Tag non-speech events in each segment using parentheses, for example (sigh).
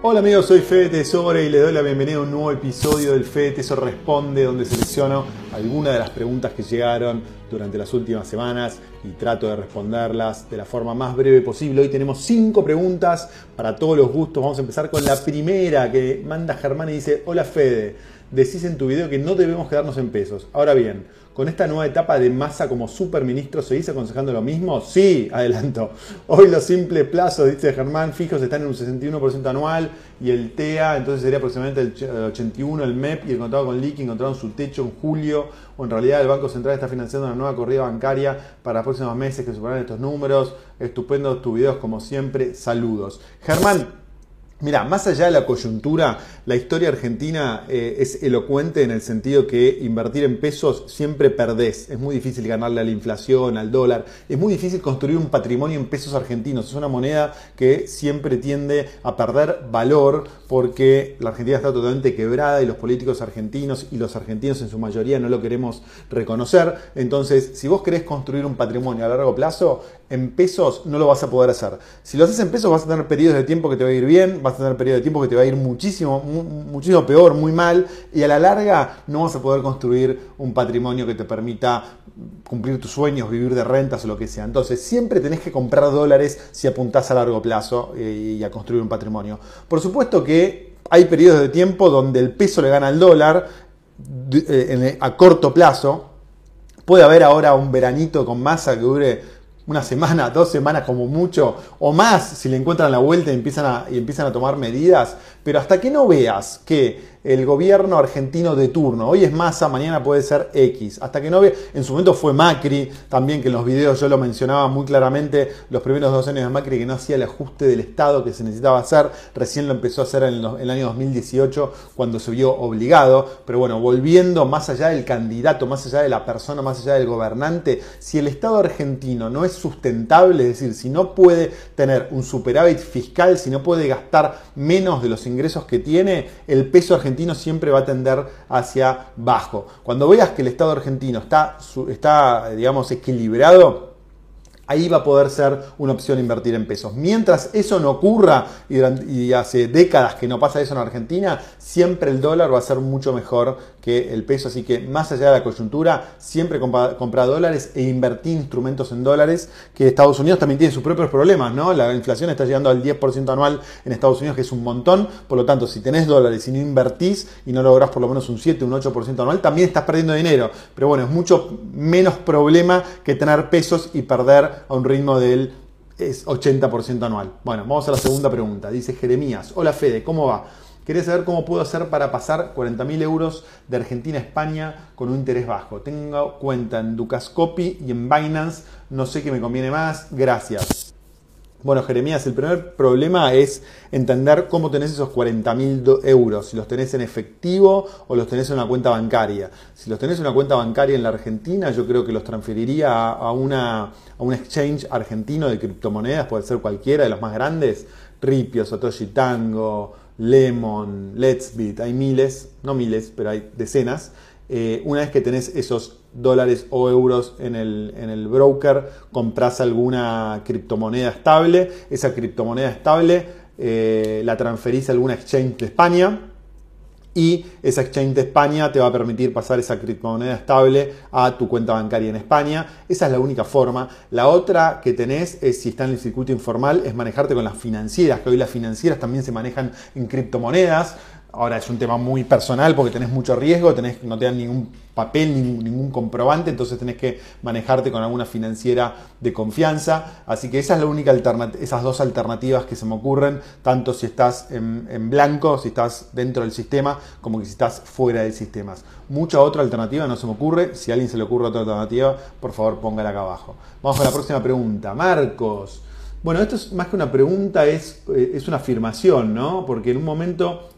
Hola amigos, soy Fede Tesoro y le doy la bienvenida a un nuevo episodio del Fede Tesoro Responde, donde selecciono algunas de las preguntas que llegaron durante las últimas semanas y trato de responderlas de la forma más breve posible. Hoy tenemos cinco preguntas para todos los gustos. Vamos a empezar con la primera que manda Germán y dice, hola Fede, decís en tu video que no debemos quedarnos en pesos. Ahora bien, con esta nueva etapa de masa como superministro, ¿seguís aconsejando lo mismo? Sí, adelanto. Hoy los simples plazos, dice Germán, fijos están en un 61% anual y el TEA, entonces sería aproximadamente el 81, el MEP y el contado con liqui encontraron su techo en julio, o en realidad el Banco Central está financiando una nueva corrida bancaria para los próximos meses que superarán estos números. Estupendo tus videos como siempre, saludos. Germán, Mira, más allá de la coyuntura, la historia argentina eh, es elocuente en el sentido que invertir en pesos siempre perdés. Es muy difícil ganarle a la inflación, al dólar. Es muy difícil construir un patrimonio en pesos argentinos. Es una moneda que siempre tiende a perder valor porque la Argentina está totalmente quebrada y los políticos argentinos y los argentinos en su mayoría no lo queremos reconocer. Entonces, si vos querés construir un patrimonio a largo plazo, en pesos no lo vas a poder hacer. Si lo haces en pesos vas a tener periodos de tiempo que te va a ir bien, vas a tener periodos de tiempo que te va a ir muchísimo, muchísimo peor, muy mal, y a la larga no vas a poder construir un patrimonio que te permita cumplir tus sueños, vivir de rentas o lo que sea. Entonces, siempre tenés que comprar dólares si apuntás a largo plazo eh, y a construir un patrimonio. Por supuesto que hay periodos de tiempo donde el peso le gana al dólar eh, a corto plazo. Puede haber ahora un veranito con masa que dure una semana, (laughs) dos semanas como mucho, o más si le encuentran la vuelta y empiezan a, y empiezan a tomar medidas, pero hasta que no veas que el gobierno argentino de turno. Hoy es Massa, mañana puede ser X. Hasta que no ve, en su momento fue Macri, también que en los videos yo lo mencionaba muy claramente, los primeros dos años de Macri que no hacía el ajuste del Estado que se necesitaba hacer, recién lo empezó a hacer en, el año 2018 cuando se vio obligado, pero bueno, volviendo más allá del candidato, más allá de la persona, más allá del gobernante, si el Estado argentino no es sustentable, es decir, si no puede tener un superávit fiscal, si no puede gastar menos de los ingresos que tiene, el peso argentino siempre va a tender hacia bajo. Cuando veas que el Estado argentino está, está digamos, equilibrado, ahí va a poder ser una opción invertir en pesos. Mientras eso no ocurra, y, hace décadas que no pasa eso en Argentina, siempre el dólar va a ser mucho mejor que el peso. Así que más allá de la coyuntura, siempre compra, dólares e invertir instrumentos en dólares, que Estados Unidos también tiene sus propios problemas, ¿no? La inflación está llegando al 10% anual en Estados Unidos, que es un montón. Por lo tanto, si tenés dólares y no invertís y no lográs por lo menos un 7, un 8% anual, también estás perdiendo dinero. Pero bueno, es mucho menos problema que tener pesos y perder a un ritmo del 80% anual. Bueno, vamos a la segunda pregunta. Dice Jeremías, hola Fede, ¿cómo va? Quería saber cómo puedo hacer para pasar 40.000 euros de Argentina a España con un interés bajo. Tengo cuenta en Ducascopy y en Binance. No sé qué me conviene más. Gracias. Bueno, Jeremías, el primer problema es entender cómo tenés esos 40.000 euros, si los tenés en efectivo o los tenés en una cuenta bancaria. Si los tenés en una cuenta bancaria en la Argentina, yo creo que los transferiría a, una, a un exchange argentino de criptomonedas, puede ser cualquiera de los más grandes, Ripio, Satoshi Tango, Lemon, Let's Beat, hay miles, no miles, pero hay decenas. Eh, una vez que tenés esos dólares o euros en el, en el broker, compras alguna criptomoneda estable, esa criptomoneda estable eh, la transferís a alguna exchange de España y esa exchange de España te va a permitir pasar esa criptomoneda estable a tu cuenta bancaria en España. Esa es la única forma. La otra que tenés es, si está en el circuito informal, es manejarte con las financieras, que hoy las financieras también se manejan en criptomonedas. Ahora es un tema muy personal porque tenés mucho riesgo, tenés, no te dan ningún papel, ningún, comprobante, entonces tenés que manejarte con alguna financiera de confianza. Así que esa es la única esas dos alternativas que se me ocurren, tanto si estás en, en, blanco, si estás dentro del sistema, como que si estás fuera del sistema. Mucha otra alternativa no se me ocurre. Si a alguien se le ocurre otra alternativa, por favor póngala acá abajo. Vamos con la próxima pregunta. Marcos. Bueno, esto es más que una pregunta, es, eh, es una afirmación, ¿no? Porque en un momento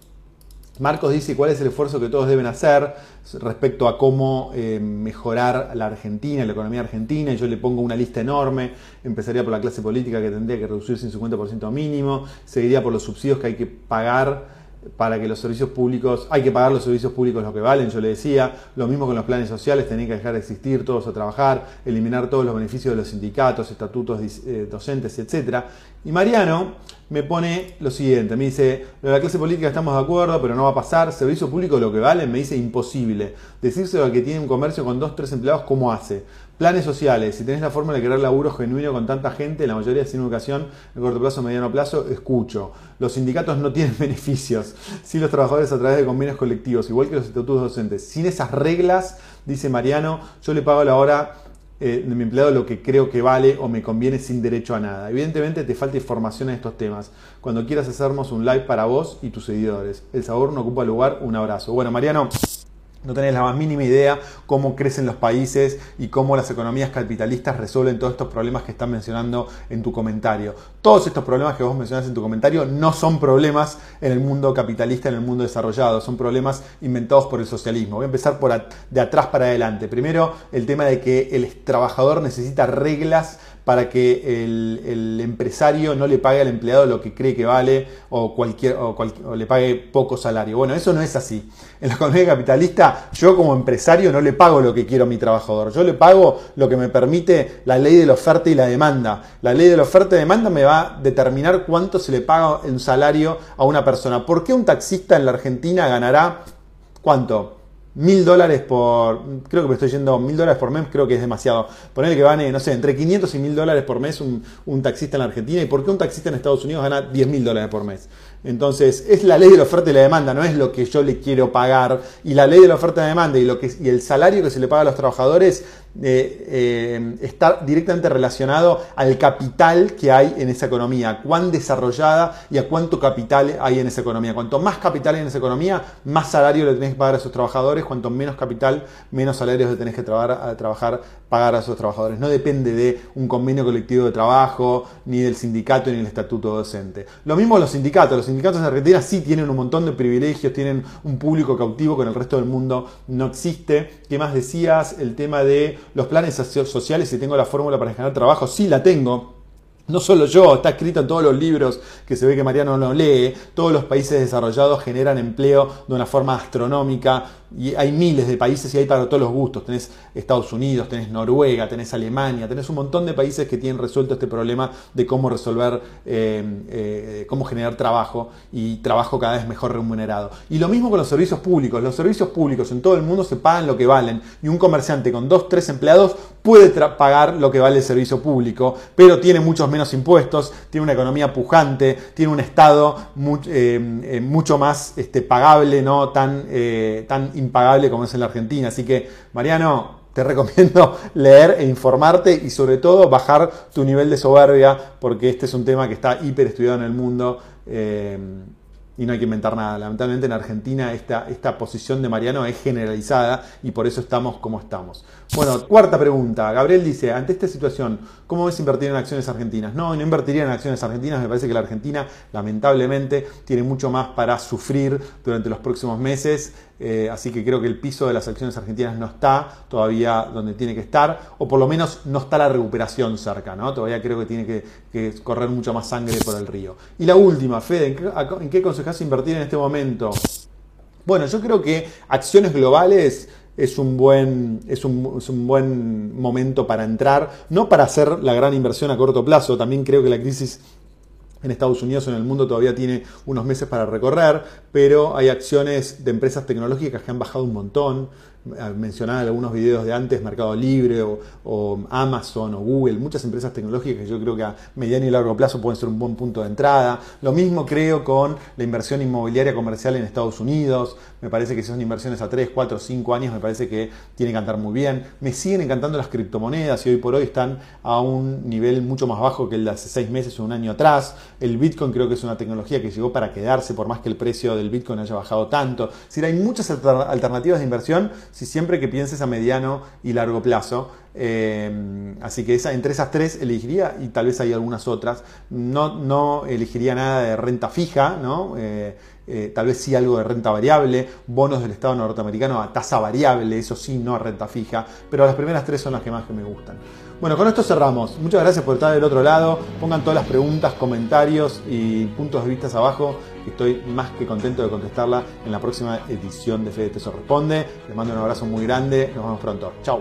Marcos dice cuál es el esfuerzo que todos deben hacer respecto a cómo eh, mejorar la Argentina, la economía argentina, y yo le pongo una lista enorme, empezaría por la clase política que tendría que reducirse en 50% mínimo, seguiría por los subsidios que hay que pagar para que los servicios públicos, hay que pagar los servicios públicos lo que valen, yo le decía, lo mismo con los planes sociales, tenían que dejar de existir todos a trabajar, eliminar todos los beneficios de los sindicatos, estatutos eh, docentes, etc. Y Mariano me pone lo siguiente, me dice, lo de la clase política estamos de acuerdo, pero no va a pasar, servicio público lo que vale, me dice imposible. Decírselo al que tiene un comercio con dos, tres empleados, ¿cómo hace? Planes sociales, si tenés la forma de crear laburo genuino con tanta gente, la mayoría sin educación, en corto plazo, mediano plazo, escucho. Los sindicatos no tienen (laughs) beneficios, si los trabajadores a través de convenios colectivos, igual que los estatutos docentes. Sin esas reglas, dice Mariano, yo le pago la hora eh, de mi empleado lo que creo que vale o me conviene sin derecho a nada. Evidentemente te falta información en estos temas. Cuando quieras hacernos un live para vos y tus seguidores. El sabor no ocupa lugar. Un abrazo. Bueno, Mariano. No tenés la más mínima idea cómo crecen los países y cómo las economías capitalistas resuelven todos estos problemas que están mencionando en tu comentario. Todos estos problemas que vos mencionás en tu comentario no son problemas en el mundo capitalista, en el mundo desarrollado, son problemas inventados por el socialismo. Voy a empezar por de atrás para adelante. Primero, el tema de que el trabajador necesita reglas para que el, empresario no le pague al empleado lo que cree que vale o, cualquier, o, le pague poco salario. Bueno, eso no es así. En la economía capitalista, yo como empresario no le pago lo que quiero a mi trabajador. Yo le pago lo que me permite la ley de la oferta y la demanda. La ley de la oferta y demanda me va a determinar cuánto se le paga en salario a una persona. ¿Por qué un taxista en la Argentina ganará cuánto? Mil dólares por, creo que me estoy yendo, mil dólares por mes creo que es demasiado. Ponerle que gane, no sé, entre 500 y mil dólares por mes un, un, taxista en la Argentina. ¿Y por qué un taxista en Estados Unidos gana 10 mil dólares por mes? Entonces, es la ley de la oferta y la demanda, no es lo que yo le quiero pagar. Y la ley de la oferta y la demanda y, lo que, y el salario que se le paga a los trabajadores eh, eh, está directamente relacionado al capital que hay en esa economía, cuán desarrollada y a cuánto capital hay en esa economía. Cuanto más capital hay en esa economía, más salario le tenés que pagar a esos trabajadores. Cuanto menos capital, menos salarios le tenés que trabajar, pagar a esos trabajadores. No depende de un convenio colectivo de trabajo, ni del sindicato, ni del estatuto docente. Lo mismo los sindicatos. Los sindicatos en Argentina sí tienen un montón de privilegios, tienen un público cautivo que en el resto del mundo no existe. ¿Qué más decías? El tema de los planes sociales, si tengo la fórmula para generar trabajo, sí la tengo. No solo yo, está escrito en todos los libros que se ve que Mariano no lee. Todos los países desarrollados generan empleo de una forma astronómica y hay miles de países y hay para todos los gustos. Tenés Estados Unidos, tenés Noruega, tenés Alemania, tenés un montón de países que tienen resuelto este problema de cómo resolver, eh, eh, cómo generar trabajo y trabajo cada vez mejor remunerado. Y lo mismo con los servicios públicos. Los servicios públicos en todo el mundo se pagan lo que valen y un comerciante con dos, tres empleados puede pagar lo que vale el servicio público, pero tiene muchos menos impuestos, tiene una economía pujante, tiene un Estado eh, mucho más este, pagable, no tan, tan impagable como es en la Argentina. Así que, Mariano, te (laughs) recomiendo leer e informarte y sobre todo bajar tu nivel de soberbia porque este es un tema que está hiper estudiado en el mundo. Eh, y no hay que inventar nada. Lamentablemente en Argentina esta, esta posición de Mariano es generalizada y por eso estamos como estamos. Bueno, cuarta pregunta. Gabriel dice, ante esta situación, ¿cómo ves invertir en acciones argentinas? No, no invertiría en acciones argentinas. Me parece que la Argentina, lamentablemente, tiene mucho más para sufrir durante los próximos meses. Eh, así que creo que el piso de las acciones argentinas no está todavía donde tiene que estar, o por lo menos no está la recuperación cerca, ¿no? Todavía creo que tiene que, correr mucho más sangre por el río. Y la última, Fede, ¿en qué, en qué aconsejas invertir en este momento? Bueno, yo creo que acciones globales es un, buen, es, un, es un buen momento para entrar, no para hacer la gran inversión a corto plazo, también creo que la crisis en Estados Unidos o en el mundo todavía tiene unos meses para recorrer, pero hay acciones de empresas tecnológicas que han bajado un montón mencionar algunos videos de antes, Mercado Libre o, Amazon o Google, muchas empresas tecnológicas que yo creo que a mediano y largo plazo pueden ser un buen punto de entrada. Lo mismo creo con la inversión inmobiliaria comercial en Estados Unidos. Me parece que si son inversiones a 3, 4, 5 años, me parece que tiene que andar muy bien. Me siguen encantando las criptomonedas y hoy por hoy están a un nivel mucho más bajo que el de hace 6 meses o un año atrás. El Bitcoin creo que es una tecnología que llegó para quedarse, por más que el precio del Bitcoin haya bajado tanto. Si hay muchas alternativas de inversión si siempre que pienses a mediano y largo plazo. Eh, así que esa, entre esas tres elegiría, y tal vez hay algunas otras, no, no elegiría nada de renta fija, ¿no? Eh, eh, tal vez sí algo de renta variable, bonos del Estado norteamericano a tasa variable, eso sí, no a renta fija, pero las primeras tres son las que más me gustan. Bueno, con esto cerramos. Muchas gracias por estar del otro lado. Pongan todas las preguntas, comentarios y puntos de vista abajo estoy más que contento de contestarla en la próxima edición de Fede Tesoro Responde. Les mando un abrazo muy grande, nos vemos pronto. Chau.